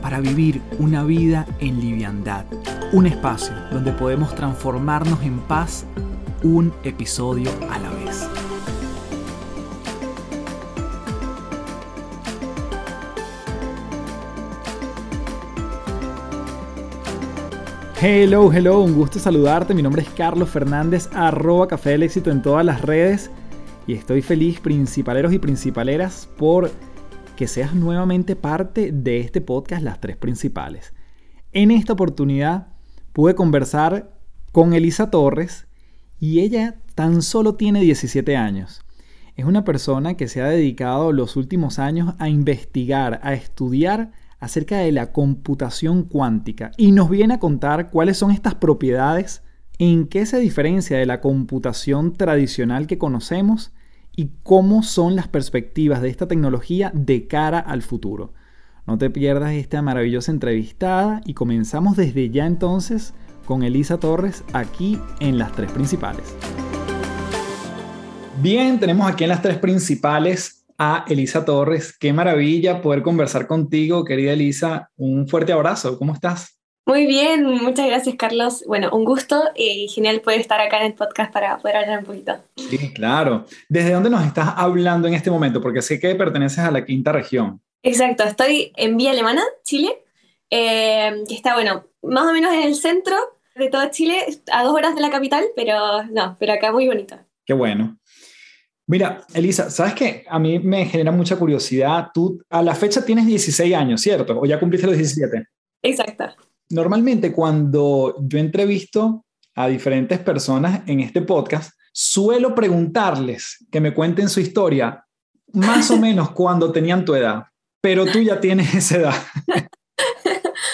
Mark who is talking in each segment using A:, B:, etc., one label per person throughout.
A: para vivir una vida en liviandad. Un espacio donde podemos transformarnos en paz un episodio a la vez. Hello, hello, un gusto saludarte. Mi nombre es Carlos Fernández, arroba Café del Éxito en todas las redes. Y estoy feliz, principaleros y principaleras, por que seas nuevamente parte de este podcast Las Tres Principales. En esta oportunidad pude conversar con Elisa Torres y ella tan solo tiene 17 años. Es una persona que se ha dedicado los últimos años a investigar, a estudiar acerca de la computación cuántica y nos viene a contar cuáles son estas propiedades, en qué se diferencia de la computación tradicional que conocemos y cómo son las perspectivas de esta tecnología de cara al futuro. No te pierdas esta maravillosa entrevistada y comenzamos desde ya entonces con Elisa Torres aquí en las tres principales. Bien, tenemos aquí en las tres principales a Elisa Torres. Qué maravilla poder conversar contigo, querida Elisa. Un fuerte abrazo. ¿Cómo estás?
B: Muy bien, muchas gracias Carlos. Bueno, un gusto y genial poder estar acá en el podcast para poder hablar un poquito.
A: Sí, claro. ¿Desde dónde nos estás hablando en este momento? Porque sé que perteneces a la quinta región.
B: Exacto, estoy en Vía Alemana, Chile, eh, que está, bueno, más o menos en el centro de todo Chile, a dos horas de la capital, pero no, pero acá muy bonito.
A: Qué bueno. Mira, Elisa, ¿sabes qué? A mí me genera mucha curiosidad. Tú a la fecha tienes 16 años, ¿cierto? ¿O ya cumpliste los 17?
B: Exacto
A: normalmente cuando yo entrevisto a diferentes personas en este podcast, suelo preguntarles que me cuenten su historia más o menos cuando tenían tu edad, pero tú ya tienes esa edad.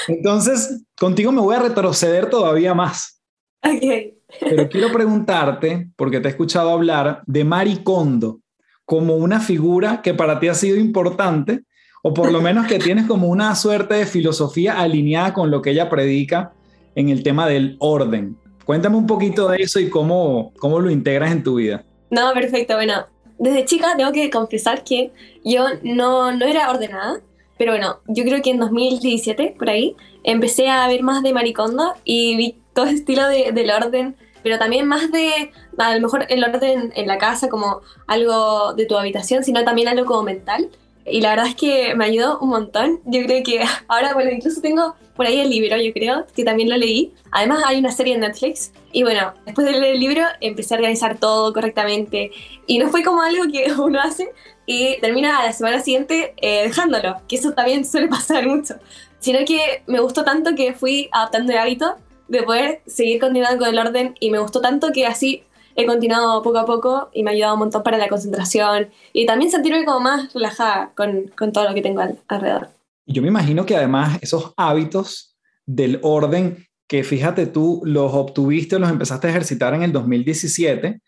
A: Entonces, contigo me voy a retroceder todavía más.
B: Okay.
A: Pero quiero preguntarte, porque te he escuchado hablar de Maricondo como una figura que para ti ha sido importante o por lo menos que tienes como una suerte de filosofía alineada con lo que ella predica en el tema del orden. Cuéntame un poquito de eso y cómo, cómo lo integras en tu vida.
B: No, perfecto. Bueno, desde chica tengo que confesar que yo no, no era ordenada, pero bueno, yo creo que en 2017, por ahí, empecé a ver más de Maricondo y vi todo ese estilo de, del orden, pero también más de, a lo mejor el orden en la casa como algo de tu habitación, sino también algo como mental. Y la verdad es que me ayudó un montón. Yo creo que ahora, bueno, incluso tengo por ahí el libro, yo creo, que también lo leí. Además hay una serie en Netflix. Y bueno, después de leer el libro empecé a organizar todo correctamente. Y no fue como algo que uno hace y termina a la semana siguiente eh, dejándolo, que eso también suele pasar mucho. Sino que me gustó tanto que fui adaptando el hábito de poder seguir continuando con el orden y me gustó tanto que así he continuado poco a poco y me ha ayudado un montón para la concentración y también sentirme como más relajada con, con todo lo que tengo alrededor.
A: Yo me imagino que además esos hábitos del orden que fíjate tú los obtuviste, los empezaste a ejercitar en el 2017,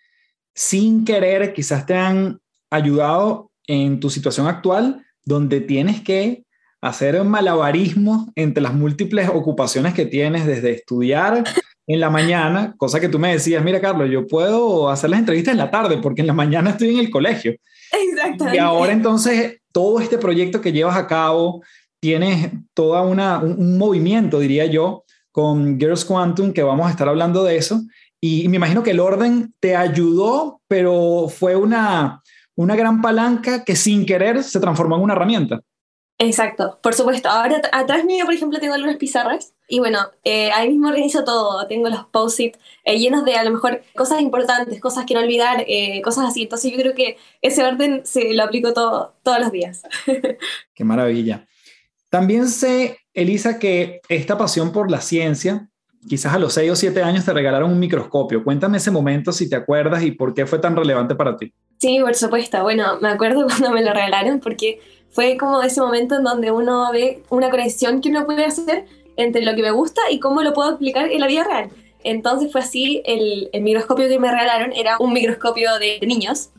A: sin querer quizás te han ayudado en tu situación actual donde tienes que hacer malabarismo entre las múltiples ocupaciones que tienes desde estudiar en la mañana, cosa que tú me decías, mira Carlos, yo puedo hacer las entrevistas en la tarde porque en la mañana estoy en el colegio.
B: Exactamente.
A: Y ahora entonces todo este proyecto que llevas a cabo, tienes toda una, un, movimiento, diría yo, con Girls Quantum, que vamos a estar hablando de eso. Y, y me imagino que el orden te ayudó, pero fue una, una gran palanca que sin querer se transformó en una herramienta.
B: Exacto, por supuesto. Ahora atrás mío, por ejemplo, tengo algunas pizarras y bueno, eh, ahí mismo organizo todo. Tengo los post-it eh, llenos de a lo mejor cosas importantes, cosas que no olvidar, eh, cosas así. Entonces yo creo que ese orden se lo aplico todo, todos los días.
A: Qué maravilla. También sé, Elisa, que esta pasión por la ciencia, quizás a los 6 o 7 años te regalaron un microscopio. Cuéntame ese momento si te acuerdas y por qué fue tan relevante para ti.
B: Sí, por supuesto. Bueno, me acuerdo cuando me lo regalaron porque fue como ese momento en donde uno ve una conexión que uno puede hacer entre lo que me gusta y cómo lo puedo aplicar en la vida real. Entonces fue así, el, el microscopio que me regalaron era un microscopio de, de niños,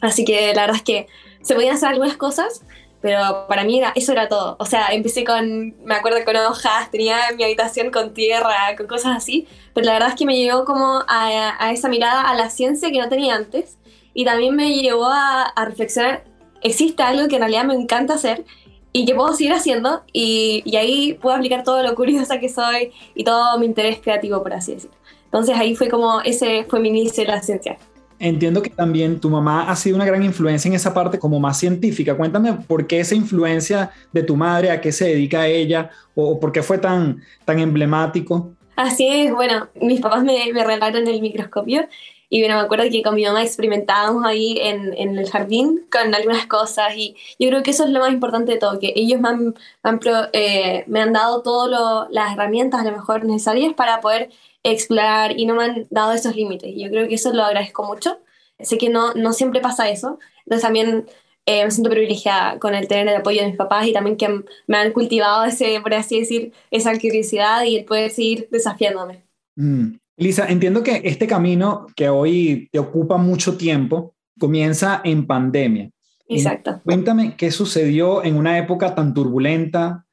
B: así que la verdad es que se podían hacer algunas cosas, pero para mí era, eso era todo. O sea, empecé con, me acuerdo con hojas, tenía mi habitación con tierra, con cosas así, pero la verdad es que me llevó como a, a esa mirada a la ciencia que no tenía antes y también me llevó a, a, reflexionar, existe algo que en realidad me encanta hacer y que puedo seguir haciendo y, y ahí puedo aplicar todo lo curiosa que soy y todo mi interés creativo, por así decirlo. Entonces ahí fue como, ese fue mi inicio de la ciencia.
A: Entiendo que también tu mamá ha sido una gran influencia en esa parte como más científica. Cuéntame por qué esa influencia de tu madre, a qué se dedica ella o por qué fue tan, tan emblemático.
B: Así es, bueno, mis papás me, me regalaron el microscopio y bueno, me acuerdo que con mi mamá experimentábamos ahí en, en, el jardín con algunas cosas y yo creo que eso es lo más importante de todo, que ellos me han, me han, eh, me han dado todas las herramientas a lo mejor necesarias para poder explorar y no me han dado esos límites. Yo creo que eso lo agradezco mucho. Sé que no, no siempre pasa eso, entonces también eh, me siento privilegiada con el tener el apoyo de mis papás y también que me han cultivado ese, por así decir, esa curiosidad y el poder seguir desafiándome.
A: Mm. Lisa, entiendo que este camino que hoy te ocupa mucho tiempo comienza en pandemia.
B: Exacto.
A: Cuéntame qué sucedió en una época tan turbulenta,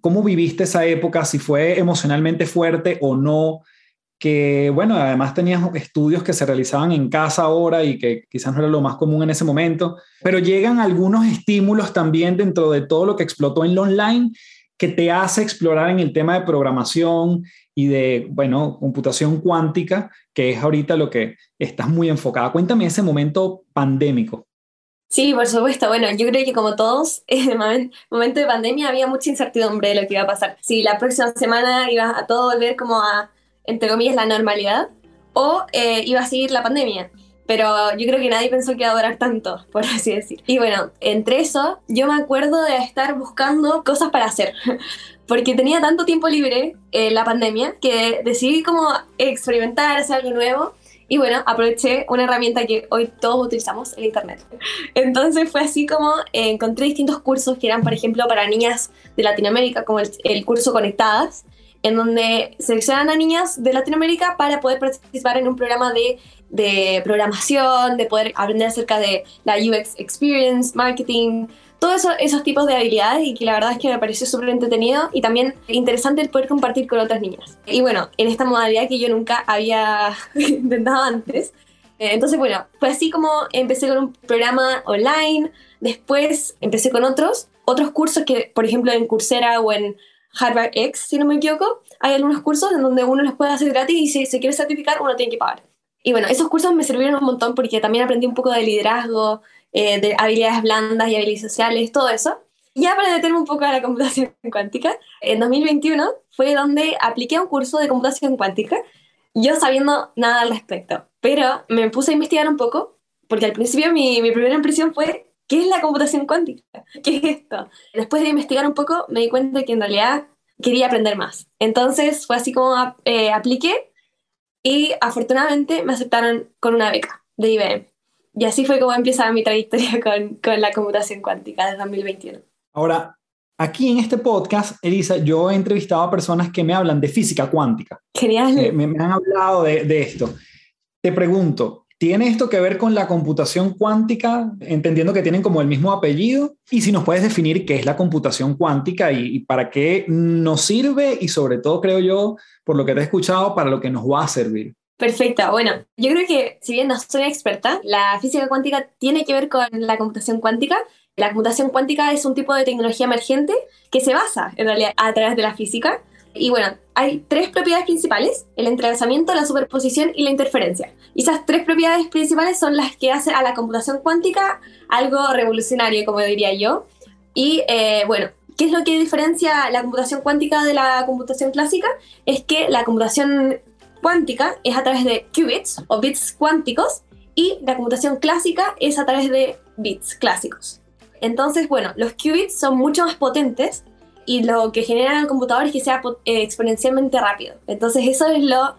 A: cómo viviste esa época, si fue emocionalmente fuerte o no, que bueno, además tenías estudios que se realizaban en casa ahora y que quizás no era lo más común en ese momento, pero llegan algunos estímulos también dentro de todo lo que explotó en lo online que te hace explorar en el tema de programación y de, bueno, computación cuántica, que es ahorita lo que estás muy enfocada. Cuéntame ese momento pandémico.
B: Sí, por supuesto. Bueno, yo creo que como todos, en el momento de pandemia había mucha incertidumbre de lo que iba a pasar. Si la próxima semana iba a todo volver como a entre comillas, la normalidad, o eh, iba a seguir la pandemia. Pero yo creo que nadie pensó que iba a durar tanto, por así decir. Y bueno, entre eso, yo me acuerdo de estar buscando cosas para hacer. Porque tenía tanto tiempo libre en la pandemia que decidí como experimentar, hacer algo nuevo. Y bueno, aproveché una herramienta que hoy todos utilizamos, el Internet. Entonces fue así como eh, encontré distintos cursos que eran, por ejemplo, para niñas de Latinoamérica, como el, el curso Conectadas, en donde seleccionan a niñas de Latinoamérica para poder participar en un programa de, de programación, de poder aprender acerca de la UX Experience, marketing, todos eso, esos tipos de habilidades y que la verdad es que me pareció súper entretenido y también interesante el poder compartir con otras niñas. Y bueno, en esta modalidad que yo nunca había intentado antes. Eh, entonces, bueno, fue así como empecé con un programa online, después empecé con otros, otros cursos que, por ejemplo, en Coursera o en Harvard X, si no me equivoco, hay algunos cursos en donde uno los puede hacer gratis y si se quiere certificar uno tiene que pagar. Y bueno, esos cursos me sirvieron un montón porque también aprendí un poco de liderazgo, eh, de habilidades blandas y habilidades sociales, todo eso. Ya para detenerme un poco a la computación cuántica, en 2021 fue donde apliqué un curso de computación cuántica, yo sabiendo nada al respecto, pero me puse a investigar un poco, porque al principio mi, primera impresión fue ¿qué es la computación cuántica? ¿Qué es esto? Después de investigar un poco, me di cuenta que en realidad quería aprender más. Entonces fue así como eh, apliqué y afortunadamente me aceptaron con una beca de IBM. Y así fue como empieza mi trayectoria con, con la computación cuántica de 2021.
A: Ahora, aquí en este podcast, Elisa, yo he entrevistado a personas que me hablan de física cuántica.
B: Genial.
A: Eh, me, me, han hablado de, de esto. Te pregunto, ¿Tiene esto que ver con la computación cuántica, entendiendo que tienen como el mismo apellido? Y si nos puedes definir qué es la computación cuántica y, y, para qué nos sirve y sobre todo, creo yo, por lo que te he escuchado, para lo que nos va a servir.
B: Perfecto. Bueno, yo creo que si bien no soy experta, la física cuántica tiene que ver con la computación cuántica. La computación cuántica es un tipo de tecnología emergente que se basa en realidad a través de la física y bueno, hay tres propiedades principales, el entrelazamiento, la superposición y la interferencia. Y esas tres propiedades principales son las que hacen a la computación cuántica algo revolucionario, como diría yo. Y eh, bueno, ¿qué es lo que diferencia la computación cuántica de la computación clásica? Es que la computación cuántica es a través de qubits o bits cuánticos y la computación clásica es a través de bits clásicos. Entonces, bueno, los qubits son mucho más potentes y lo que genera el computador es que sea eh, exponencialmente rápido. Entonces eso es lo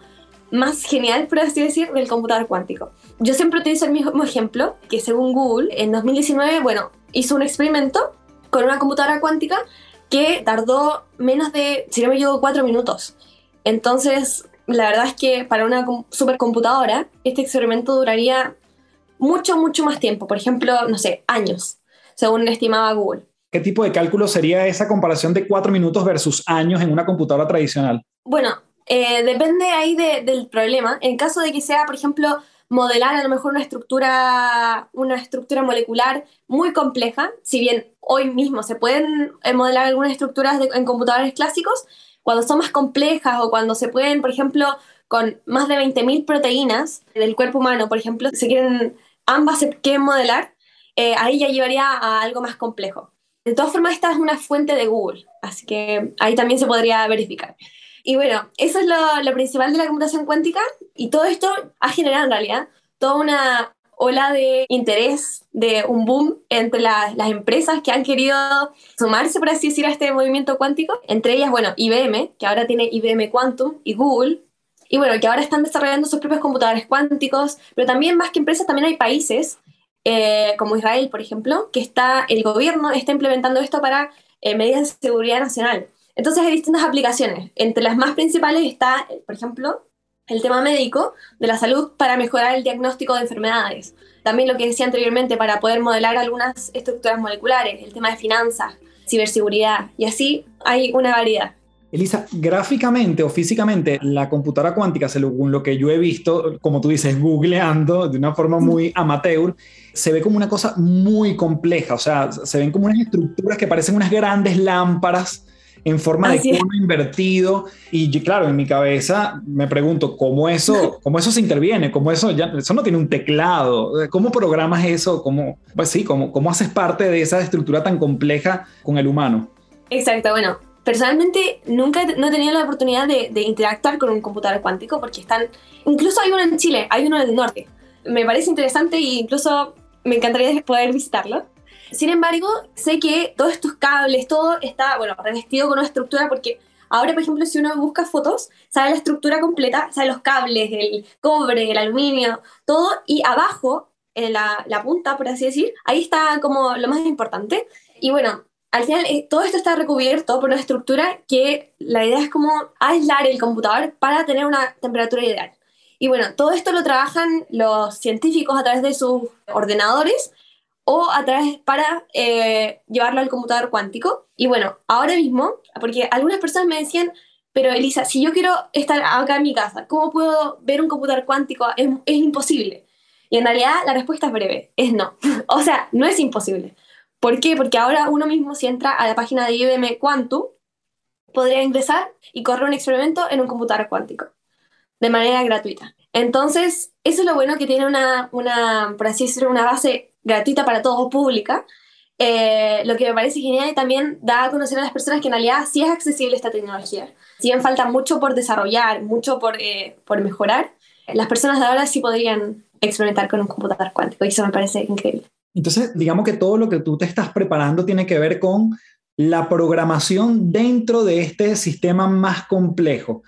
B: más genial, por así decir, del computador cuántico. Yo siempre utilizo el mismo ejemplo, que según Google, en 2019, bueno, hizo un experimento con una computadora cuántica que tardó menos de, si no me equivoco, cuatro minutos. Entonces, la verdad es que para una supercomputadora este experimento duraría mucho, mucho más tiempo, por ejemplo, no sé, años, según estimaba Google.
A: ¿Qué tipo de cálculo sería esa comparación de cuatro minutos versus años en una computadora tradicional?
B: Bueno, eh, depende ahí del problema. En caso de que sea, por ejemplo, modelar a lo mejor una estructura, una estructura molecular muy compleja, si bien hoy mismo se pueden eh, modelar algunas estructuras en computadores clásicos, cuando son más complejas o cuando se pueden, por ejemplo, con más de 20.000 proteínas del cuerpo humano, por ejemplo, se quieren, ambas se quieren modelar, eh, ahí ya llevaría a algo más complejo. De todas formas, esta es una fuente de Google, así que ahí también se podría verificar. Y bueno, eso es lo, principal de la computación cuántica y todo esto ha generado en realidad toda una ola de interés, de un boom entre las empresas que han querido sumarse, por así decir, a este movimiento cuántico. Entre ellas, bueno, IBM, que ahora tiene IBM Quantum, y Google, y bueno, que ahora están desarrollando sus propios computadores cuánticos, pero también más que empresas, también hay países eh, como Israel, por ejemplo, que está, el gobierno está implementando esto para eh, medidas de seguridad nacional. Entonces hay distintas aplicaciones. Entre las más principales está, por ejemplo, el tema médico de la salud para mejorar el diagnóstico de enfermedades. También lo que decía anteriormente, para poder modelar algunas estructuras moleculares, el tema de finanzas, ciberseguridad, y así hay una variedad.
A: Elisa, gráficamente o físicamente, la computadora cuántica, según lo que yo he visto, como tú dices, googleando de una forma muy amateur, se ve como una cosa muy compleja. O sea, se ven como unas estructuras que parecen unas grandes lámparas en forma de cono invertido. Y claro, en mi cabeza me pregunto cómo eso, cómo eso se interviene, cómo eso ya, eso no tiene un teclado. ¿Cómo programas eso? ¿Cómo, pues sí, cómo, cómo haces parte de esa estructura tan compleja con el humano?
B: Exacto, bueno, personalmente nunca no he tenido la oportunidad de, interactuar con un computador cuántico porque están, incluso hay uno en Chile, hay uno en el norte. Me parece interesante e incluso me encantaría poder visitarlo. Sin embargo, sé que todos estos cables, todo está, bueno, revestido con una estructura porque ahora, por ejemplo, si uno busca fotos, sale la estructura completa, sale los cables, el cobre, el aluminio, todo, y abajo, en la, la punta, por así decir, ahí está como lo más importante. Y bueno, al final eh, todo esto está recubierto por una estructura que la idea es como aislar el computador para tener una temperatura ideal. Y bueno, todo esto lo trabajan los científicos a través de sus ordenadores o a través para eh, llevarlo al computador cuántico. Y bueno, ahora mismo, porque algunas personas me decían, pero Elisa, si yo quiero estar acá en mi casa, ¿cómo puedo ver un computador cuántico? Es, es imposible. Y en realidad la respuesta es breve, es no. o sea, no es imposible. ¿Por qué? Porque ahora uno mismo si entra a la página de IBM Quantum, podría ingresar y correr un experimento en un computador cuántico, de manera gratuita. Entonces, eso es lo bueno que tiene una, una por así decirlo, una base gratuita para todo, pública, eh, lo que me parece genial y también da a conocer a las personas que en realidad sí es accesible esta tecnología. Si bien falta mucho por desarrollar, mucho por, eh, por mejorar, las personas de ahora sí podrían experimentar con un computador cuántico y eso me parece increíble.
A: Entonces, digamos que todo lo que tú te estás preparando tiene que ver con la programación dentro de este sistema más complejo.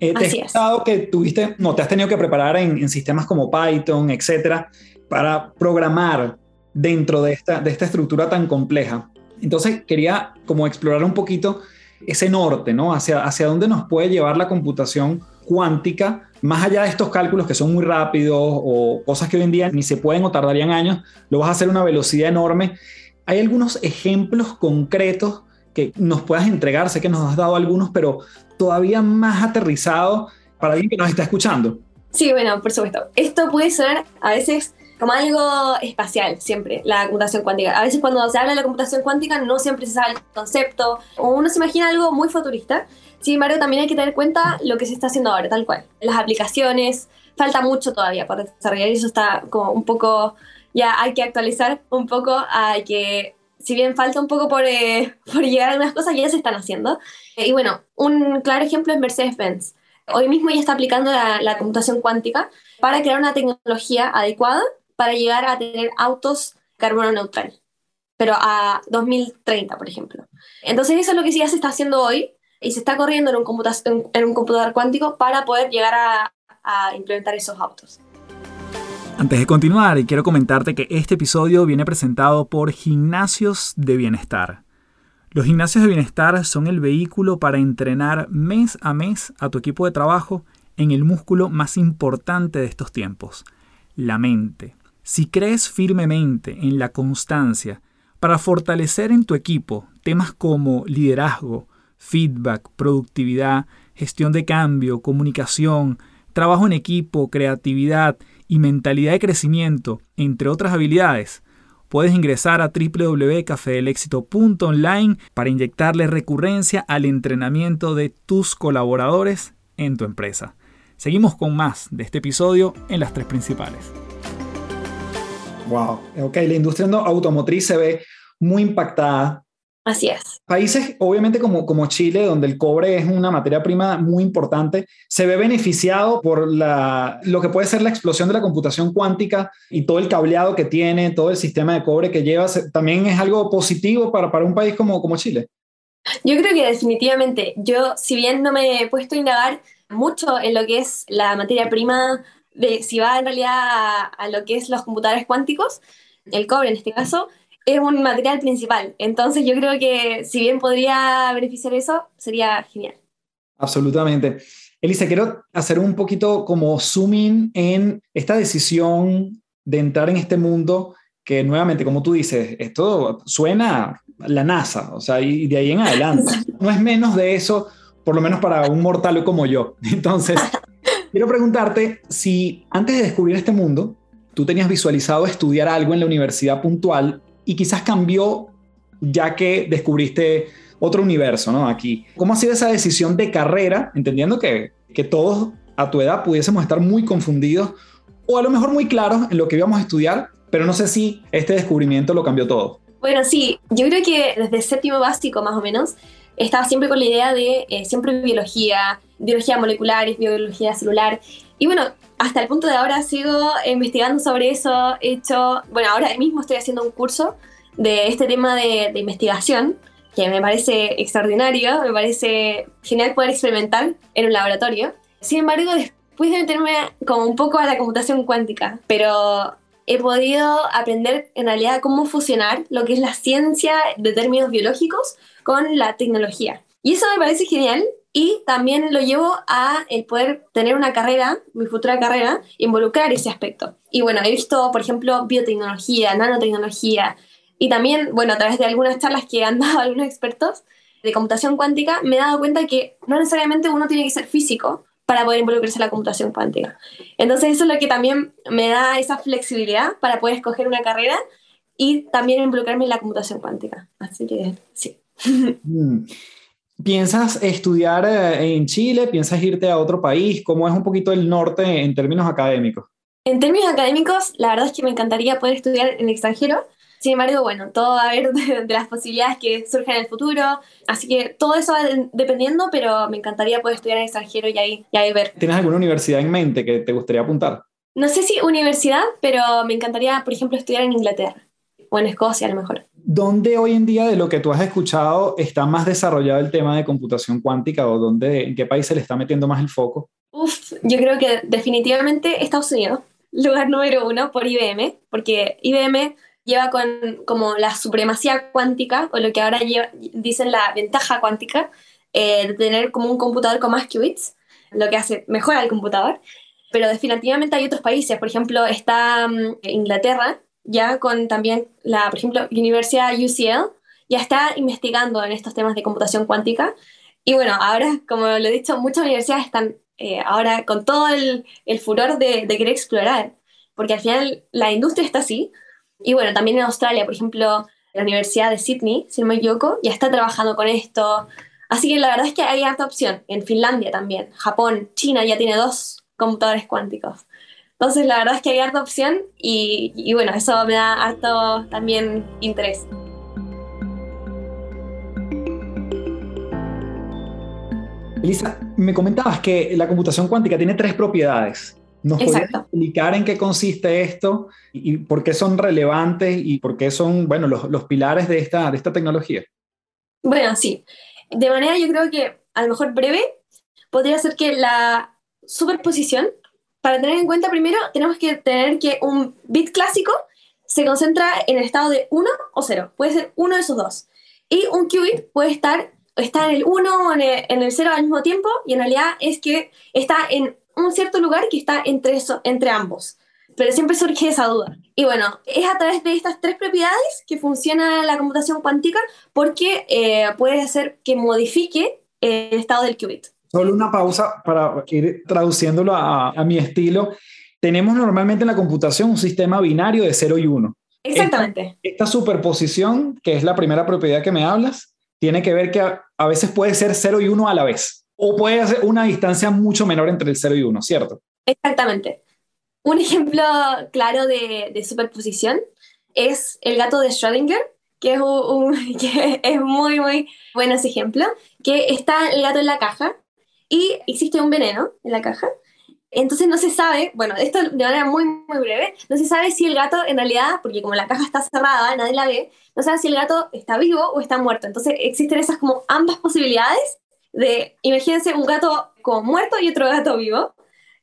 A: Eh, te he que tuviste, no, te has tenido que preparar en, sistemas como Python, etcétera, para programar dentro de esta, de esta estructura tan compleja. Entonces, quería como explorar un poquito ese norte, ¿no? Hacia, hacia dónde nos puede llevar la computación cuántica, más allá de estos cálculos que son muy rápidos o cosas que hoy en día ni se pueden o tardarían años, lo vas a hacer a una velocidad enorme. ¿Hay algunos ejemplos concretos que nos puedas entregar? Sé que nos has dado algunos, pero todavía más aterrizado para alguien que nos está escuchando.
B: Sí, bueno, por supuesto. Esto puede ser a veces como algo espacial, siempre, la computación cuántica. A veces cuando se habla de la computación cuántica no siempre se sabe el concepto o uno se imagina algo muy futurista. Sin embargo, también hay que tener en cuenta lo que se está haciendo ahora, tal cual. Las aplicaciones, falta mucho todavía para desarrollar y eso está como un poco, ya hay que actualizar un poco, hay que, si bien falta un poco por, eh, por llegar a algunas cosas, ya se están haciendo. y bueno, un claro ejemplo es Mercedes-Benz. Hoy mismo ya está aplicando la, la computación cuántica para crear una tecnología adecuada para llegar a tener autos carbono neutral, pero a 2030, por ejemplo. Entonces eso es lo que ya se está haciendo hoy y se está corriendo en un, en un computador cuántico para poder llegar a, a implementar esos autos.
A: Antes de continuar, quiero comentarte que este episodio viene presentado por Gimnasios de Bienestar. Los gimnasios de bienestar son el vehículo para entrenar mes a mes a tu equipo de trabajo en el músculo más importante de estos tiempos, la mente. Si crees firmemente en la constancia para fortalecer en tu equipo temas como liderazgo, feedback, productividad, gestión de cambio, comunicación, trabajo en equipo, creatividad y mentalidad de crecimiento, entre otras habilidades, puedes ingresar a www.cafedelexito.online para inyectarle recurrencia al entrenamiento de tus colaboradores en tu empresa. Seguimos con más de este episodio en las tres principales. Wow, ok, la industria automotriz se ve muy impactada
B: Así es.
A: Países, obviamente como, como Chile, donde el cobre es una materia prima muy importante, se ve beneficiado por la, lo que puede ser la explosión de la computación cuántica y todo el cableado que tiene, todo el sistema de cobre que lleva, también es algo positivo para, para un país como, como Chile.
B: Yo creo que definitivamente, yo si bien no me he puesto a indagar mucho en lo que es la materia prima, de si va en realidad a, a lo que es los computadores cuánticos, el cobre en este caso, es un material principal. Entonces yo creo que si bien podría beneficiar eso, sería genial.
A: Absolutamente. Elisa, quiero hacer un poquito como zooming en esta decisión de entrar en este mundo que nuevamente, como tú dices, esto suena la NASA, o sea, y de ahí en adelante. No es menos de eso, por lo menos para un mortal como yo. Entonces, quiero preguntarte si antes de descubrir este mundo, tú tenías visualizado estudiar algo en la universidad puntual y quizás cambió ya que descubriste otro universo, ¿no? Aquí. ¿Cómo ha sido esa decisión de carrera, entendiendo que, que todos a tu edad pudiésemos estar muy confundidos o a lo mejor muy claros en lo que íbamos a estudiar, pero no sé si este descubrimiento lo cambió todo?
B: Bueno, sí, yo creo que desde séptimo básico más o menos estaba siempre con la idea de eh, siempre biología, biología molecular, biología celular. Y bueno, hasta el punto de ahora sigo investigando sobre eso. He hecho, bueno, ahora mismo estoy haciendo un curso de este tema de, de investigación que me parece extraordinario, me parece genial poder experimentar en un laboratorio. Sin embargo, después de meterme como un poco a la computación cuántica, pero he podido aprender en realidad cómo fusionar lo que es la ciencia de términos biológicos con la tecnología. Y eso me parece genial y también lo llevo a el poder tener una carrera, mi futura carrera, involucrar ese aspecto. Y bueno, he visto, por ejemplo, biotecnología, nanotecnología y también, bueno, a través de algunas charlas que han dado algunos expertos de computación cuántica, me he dado cuenta que no necesariamente uno tiene que ser físico para poder involucrarse en la computación cuántica. Entonces eso es lo que también me da esa flexibilidad para poder escoger una carrera y también involucrarme en la computación cuántica. Así que sí.
A: Mm. ¿Piensas estudiar eh, en Chile? ¿Piensas irte a otro país? ¿Cómo es un poquito el norte en términos académicos?
B: En términos académicos, la verdad es que me encantaría poder estudiar en el extranjero. Sin embargo, bueno, todo va a ver de, las posibilidades que surgen en el futuro. Así que todo eso va dependiendo, pero me encantaría poder estudiar en el extranjero y ahí, y ahí ver.
A: ¿Tienes alguna universidad en mente que te gustaría apuntar?
B: No sé si universidad, pero me encantaría, por ejemplo, estudiar en Inglaterra o en Escocia a lo mejor.
A: ¿Dónde hoy en día de lo que tú has escuchado está más desarrollado el tema de computación cuántica o dónde, en qué país se le está metiendo más el foco?
B: Uf, yo creo que definitivamente Estados Unidos, lugar número uno por IBM, porque IBM lleva con como la supremacía cuántica, o lo que ahora dicen la ventaja cuántica, eh, de tener como un computador con más qubits, lo que hace mejora el computador. Pero definitivamente hay otros países, por ejemplo, está mm, Inglaterra, ya con también la, por ejemplo, Universidad UCL, ya está investigando en estos temas de computación cuántica. Y bueno, ahora, como lo he dicho, muchas universidades están eh, ahora con todo el, el furor de, de, querer explorar, porque al final la industria está así. Y bueno, también en Australia, por ejemplo, la Universidad de Sydney, si no me equivoco, ya está trabajando con esto. Así que la verdad es que hay harta opción. En Finlandia también, Japón, China ya tiene dos computadores cuánticos. Entonces, la verdad es que hay harta opción y, bueno, eso me da harto también interés.
A: Elisa, me comentabas que la computación cuántica tiene tres propiedades. ¿Nos puedes explicar en qué consiste esto y por qué son relevantes y por qué son, bueno, los, los, pilares de esta, de esta tecnología?
B: Bueno, sí. De manera, yo creo que a lo mejor breve, podría ser que la superposición para tener en cuenta primero, tenemos que tener que un bit clásico se concentra en el estado de 1 o 0. Puede ser uno de esos dos. Y un qubit puede estar está en el 1 o en el, 0 al mismo tiempo y en realidad es que está en un cierto lugar que está entre, eso, entre ambos. Pero siempre surge esa duda. Y bueno, es a través de estas tres propiedades que funciona la computación cuántica porque eh, puede hacer que modifique el estado del qubit.
A: Solo una pausa para ir traduciéndolo a, a mi estilo. Tenemos normalmente en la computación un sistema binario de 0 y 1.
B: Exactamente.
A: Esta, esta, superposición, que es la primera propiedad que me hablas, tiene que ver que a, a, veces puede ser 0 y 1 a la vez. O puede ser una distancia mucho menor entre el 0 y 1, ¿cierto?
B: Exactamente. Un ejemplo claro de, de superposición es el gato de Schrödinger, que es, un, un, que es muy, muy bueno ese ejemplo, que está el gato en la caja y existe un veneno en la caja. Entonces no se sabe, bueno, esto de manera muy, muy breve, no se sabe si el gato en realidad, porque como la caja está cerrada, nadie la ve, no sabe si el gato está vivo o está muerto. Entonces existen esas como ambas posibilidades de, imagínense un gato como muerto y otro gato vivo.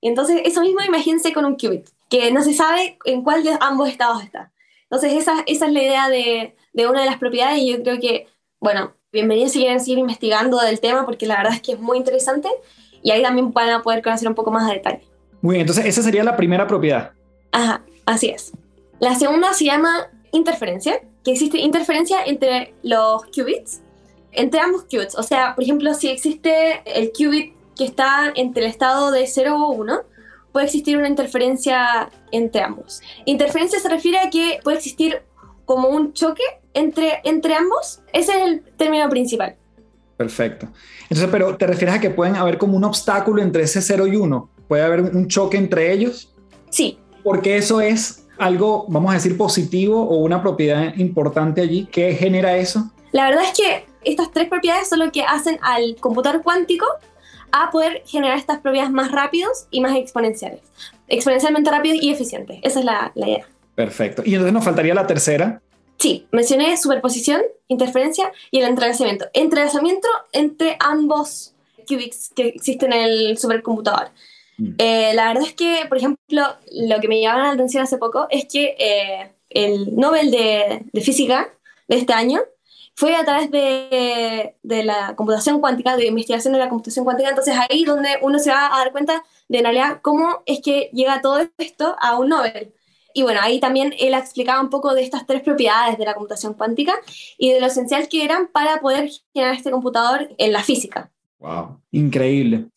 B: Y entonces eso mismo imagínense con un qubit, que no se sabe en cuál de ambos estados está. Entonces esa, esa es la idea de, de una de las propiedades y yo creo que, bueno, bienvenidos si quieren seguir investigando del tema porque la verdad es que es muy interesante y ahí también van a poder conocer un poco más de detalle.
A: Muy bien, entonces esa sería la primera propiedad.
B: Ajá, así es. La segunda se llama interferencia, que existe interferencia entre los qubits, entre ambos qubits. O sea, por ejemplo, si existe el qubit que está entre el estado de 0 o 1, puede existir una interferencia entre ambos. Interferencia se refiere a que puede existir como un choque entre, entre ambos. Ese es el término principal.
A: Perfecto. Entonces, pero ¿te refieres a que pueden haber como un obstáculo entre ese 0 y 1? ¿Puede haber un choque entre ellos?
B: Sí.
A: Porque eso es algo, vamos a decir, positivo o una propiedad importante allí. ¿Qué genera eso?
B: La verdad es que estas tres propiedades son lo que hacen al computador cuántico a poder generar estas propiedades más rápidos y más exponenciales. Exponencialmente rápidos y eficientes. Esa es la, la idea.
A: Perfecto. Y entonces nos faltaría la tercera.
B: Sí, mencioné superposición, interferencia y el entrelazamiento. Entrelazamiento entre ambos qubits que existen en el supercomputador. Mm. Eh, la verdad es que, por ejemplo, lo que me llamaba la atención hace poco es que eh, el Nobel de, de, Física de este año fue a través de, de, la computación cuántica, de investigación de la computación cuántica. Entonces ahí donde uno se va a dar cuenta de en realidad cómo es que llega todo esto a un Nobel. Y bueno, ahí también él explicaba un poco de estas tres propiedades de la computación cuántica y de lo esencial que eran para poder generar este computador en la física.
A: ¡Wow! Increíble.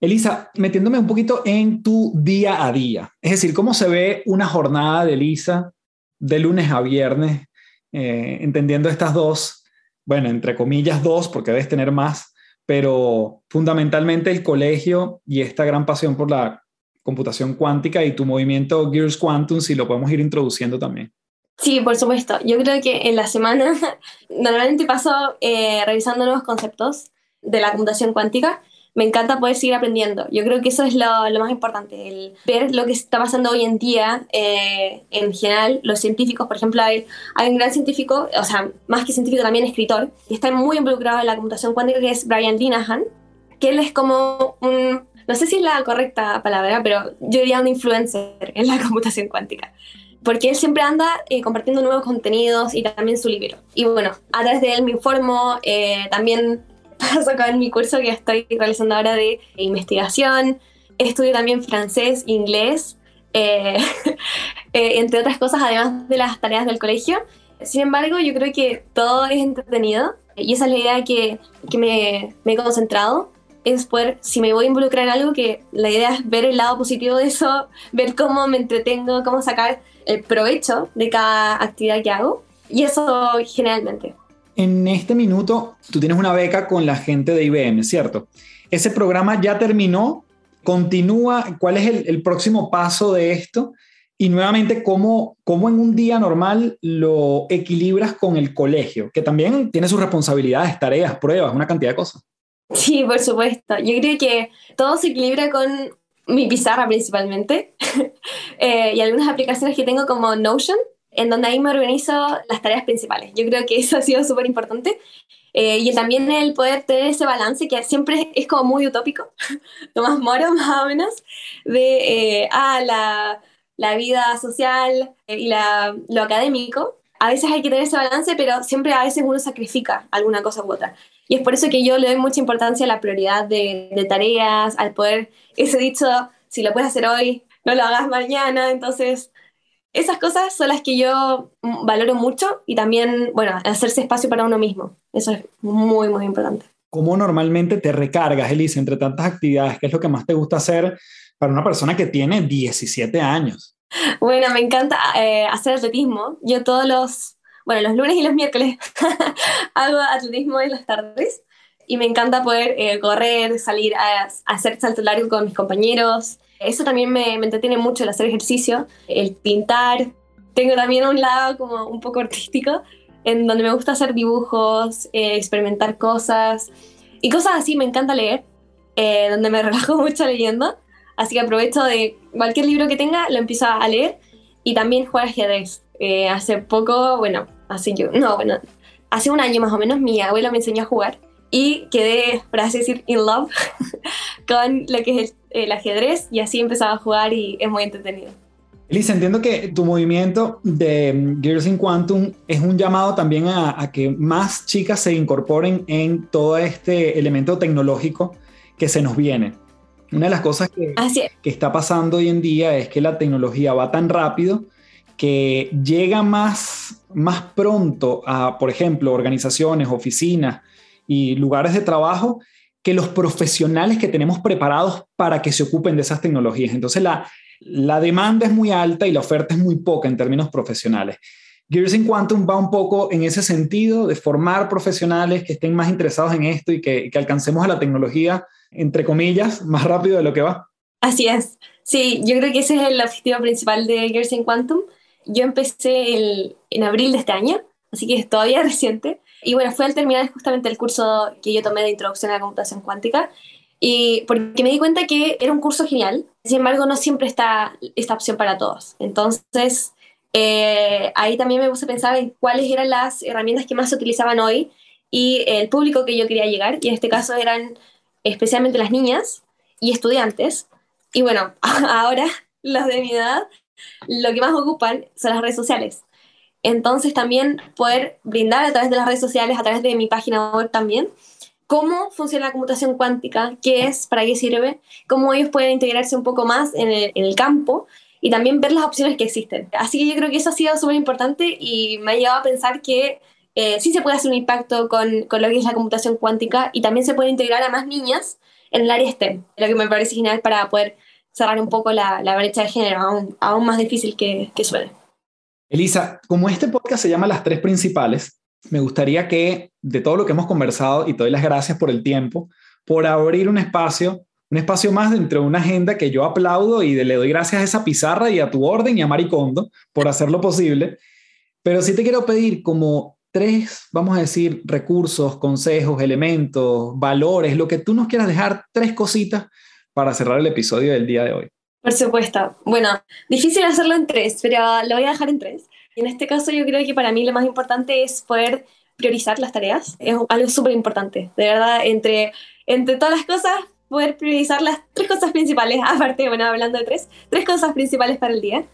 A: Elisa, metiéndome un poquito en tu día a día, es decir, ¿cómo se ve una jornada de Elisa de lunes a viernes, eh, entendiendo estas dos, bueno, entre comillas dos, porque debes tener más, pero fundamentalmente el colegio y esta gran pasión por la computación cuántica y tu movimiento Gears Quantum, si lo podemos ir introduciendo también.
B: Sí, por supuesto. Yo creo que en la semana normalmente paso eh, revisando nuevos conceptos de la computación cuántica. Me encanta poder seguir aprendiendo. Yo creo que eso es lo, lo más importante, el ver lo que está pasando hoy en día eh, en general. Los científicos, por ejemplo, hay, hay un gran científico, o sea, más que científico también escritor, y está muy involucrado en la computación cuántica, que es Brian Dinahan, que él es como un no sé si es la correcta palabra, pero yo diría un influencer en la computación cuántica. Porque él siempre anda eh, compartiendo nuevos contenidos y también su libro. Y bueno, a través de él me informo, eh, también paso con mi curso que estoy realizando ahora de investigación, estudio también francés, inglés, eh, entre otras cosas, además de las tareas del colegio. Sin embargo, yo creo que todo es entretenido y esa es la idea que, que me, me he concentrado es poder, si me voy a involucrar en algo, que la idea es ver el lado positivo de eso, ver cómo me entretengo, cómo sacar el provecho de cada actividad que hago. Y eso generalmente.
A: En este minuto, tú tienes una beca con la gente de IBM, ¿cierto? Ese programa ya terminó, continúa, ¿cuál es el, el próximo paso de esto? Y nuevamente, ¿cómo, ¿cómo en un día normal lo equilibras con el colegio? Que también tiene sus responsabilidades, tareas, pruebas, una cantidad de cosas.
B: Sí, por supuesto. Yo creo que todo se equilibra con mi pizarra principalmente eh, y algunas aplicaciones que tengo como Notion, en donde ahí me organizo las tareas principales. Yo creo que eso ha sido súper importante. Eh, y también el poder tener ese balance que siempre es como muy utópico, más Moro más o menos, de eh, ah, la, la, vida social y la, lo académico. A veces hay que tener ese balance, pero siempre a veces uno sacrifica alguna cosa u otra. Y es por eso que yo le doy mucha importancia a la prioridad de, de tareas, al poder, ese dicho, si lo puedes hacer hoy, no lo hagas mañana. Entonces, esas cosas son las que yo valoro mucho y también, bueno, hacerse espacio para uno mismo. Eso es muy, muy importante.
A: ¿Cómo normalmente te recargas, Elise, entre tantas actividades? ¿Qué es lo que más te gusta hacer para una persona que tiene 17 años?
B: Bueno, me encanta eh, hacer atletismo. Yo todos los, bueno, los lunes y los miércoles hago atletismo en las tardes y me encanta poder eh, correr, salir a, a, hacer salto largo con mis compañeros, eso también me, me entretiene mucho el hacer ejercicio, el pintar. Tengo también un lado como un poco artístico, en donde me gusta hacer dibujos, eh, experimentar cosas y cosas así. Me encanta leer, eh, donde me relajo mucho leyendo. Así que aprovecho de cualquier libro que tenga, lo empiezo a leer y también jugar ajedrez. Eh, hace poco, bueno, hace yo, no, bueno, hace un año más o menos mi abuela me enseñó a jugar y quedé, por así decir, in love con lo que es el, ajedrez y así empezaba a jugar y es muy entretenido.
A: Elisa, entiendo que tu movimiento de Girls in Quantum es un llamado también a, que más chicas se incorporen en todo este elemento tecnológico que se nos viene. Una de las cosas que, que está pasando hoy en día es que la tecnología va tan rápido que llega más, más pronto a, por ejemplo, organizaciones, oficinas, y lugares de trabajo que los profesionales que tenemos preparados para que se ocupen de esas tecnologías. Entonces la, la demanda es muy alta y la oferta es muy poca en términos profesionales. Gears in Quantum va un poco en ese sentido de formar profesionales que estén más interesados en esto y que, que alcancemos a la tecnología, entre comillas, más rápido de lo que va.
B: Así es. Sí, yo creo que ese es el objetivo principal de Gears in Quantum. Yo empecé el, en abril de este año, así que es todavía reciente. Y bueno, fue al terminar justamente el curso que yo tomé de introducción a la computación cuántica. Y porque me di cuenta que era un curso genial, sin embargo no siempre está esta opción para todos. Entonces, eh, ahí también me puse a pensar en cuáles eran las herramientas que más se utilizaban hoy y el público que yo quería llegar, y en este caso eran especialmente las niñas y estudiantes. Y bueno, ahora los de mi edad, lo que más ocupan son las redes sociales. Entonces también poder brindar a través de las redes sociales, a través de mi página web también, cómo funciona la computación cuántica, qué es, para qué sirve, cómo ellos pueden integrarse un poco más en el, campo y también ver las opciones que existen. Así que yo creo que eso ha sido súper importante y me ha llevado a pensar que eh, sí se puede hacer un impacto con, con, lo que es la computación cuántica y también se puede integrar a más niñas en el área STEM, lo que me parece genial para poder cerrar un poco la, brecha de género, aún, más difícil que, que suele.
A: Elisa, como este podcast se llama Las Tres Principales, me gustaría que de todo lo que hemos conversado, y te doy las gracias por el tiempo, por abrir un espacio, un espacio más dentro de una agenda que yo aplaudo y le doy gracias a esa pizarra y a tu orden y a Maricondo por hacerlo posible. Pero sí te quiero pedir como tres, vamos a decir, recursos, consejos, elementos, valores, lo que tú nos quieras dejar, tres cositas para cerrar el episodio del día de hoy.
B: Por supuesto. Bueno, difícil hacerlo en tres, pero lo voy a dejar en tres. En este caso yo creo que para mí lo más importante es poder priorizar las tareas. Es algo súper importante. De verdad, entre, entre todas las cosas, poder priorizar las tres cosas principales, aparte, bueno, hablando de tres, tres cosas principales para el día.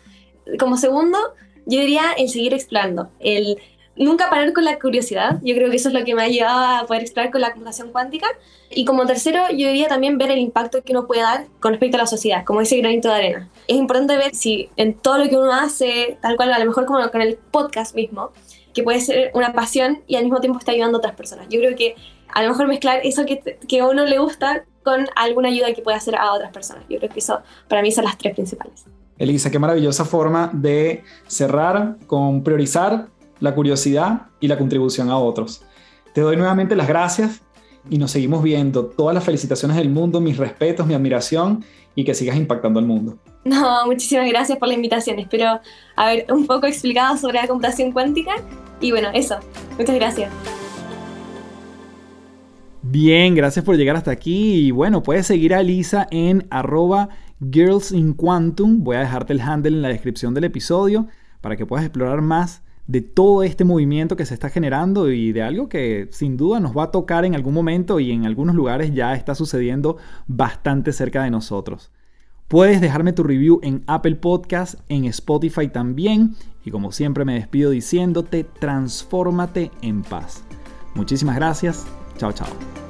B: Como segundo, yo diría el seguir explorando, el nunca parar con la curiosidad. Yo creo que eso es lo que me ha llevado a poder explorar con la computación cuántica. Y como tercero, yo diría también ver el impacto que uno puede dar con respecto a la sociedad, como ese granito de arena. Es importante ver si en todo lo que uno hace, tal cual a lo mejor como con el podcast mismo, que puede ser una pasión y al mismo tiempo está ayudando a otras personas. Yo creo que a lo mejor mezclar eso que, que a uno le gusta con alguna ayuda que puede hacer a otras personas. Yo creo que eso para mí son las tres principales.
A: Elisa, qué maravillosa forma de cerrar con priorizar la curiosidad y la contribución a otros. Te doy nuevamente las gracias y nos seguimos viendo. Todas las felicitaciones del mundo, mis respetos, mi admiración y que sigas impactando al mundo.
B: No, muchísimas gracias por la invitación. Espero haber un poco explicado sobre la computación cuántica y bueno, eso. Muchas gracias.
A: Bien, gracias por llegar hasta aquí y bueno, puedes seguir a Lisa en arroba Girls in Quantum. Voy a dejarte el handle en la descripción del episodio para que puedas explorar más de todo este movimiento que se está generando y de algo que sin duda nos va a tocar en algún momento y en algunos lugares ya está sucediendo bastante cerca de nosotros. Puedes dejarme tu review en Apple Podcast, en Spotify también y como siempre me despido diciéndote, transfórmate en paz. Muchísimas gracias, Chao, chao.